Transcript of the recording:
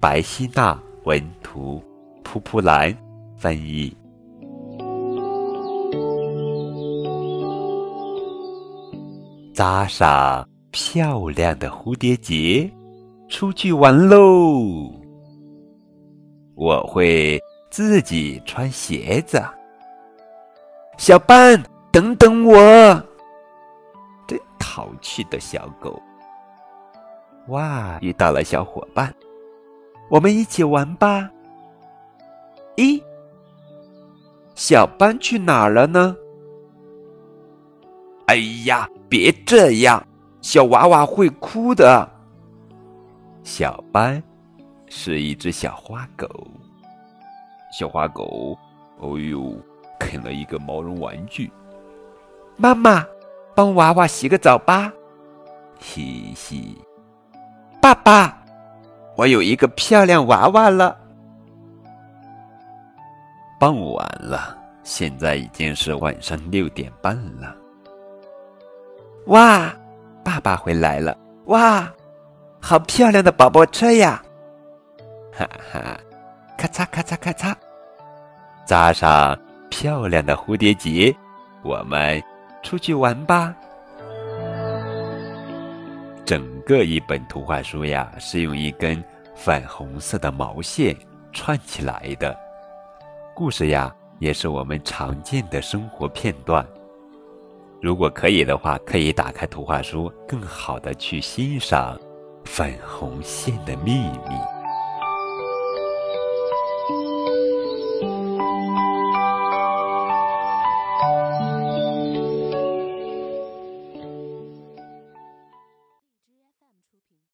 白希娜文图，蒲蒲兰翻译。扎上漂亮的蝴蝶结，出去玩喽！我会自己穿鞋子。小班，等等我！真淘气的小狗。哇，遇到了小伙伴，我们一起玩吧。咦，小班去哪儿了呢？哎呀，别这样，小娃娃会哭的。小班是一只小花狗，小花狗，哦呦，啃了一个毛绒玩具。妈妈，帮娃娃洗个澡吧。嘻嘻。爸爸，我有一个漂亮娃娃了。傍晚了，现在已经是晚上六点半了。哇，爸爸回来了！哇，好漂亮的宝宝车呀！哈哈，咔嚓咔嚓咔嚓，扎上漂亮的蝴蝶结，我们出去玩吧。整个一本图画书呀，是用一根粉红色的毛线串起来的。故事呀，也是我们常见的生活片段。如果可以的话，可以打开图画书，更好的去欣赏粉红线的秘密。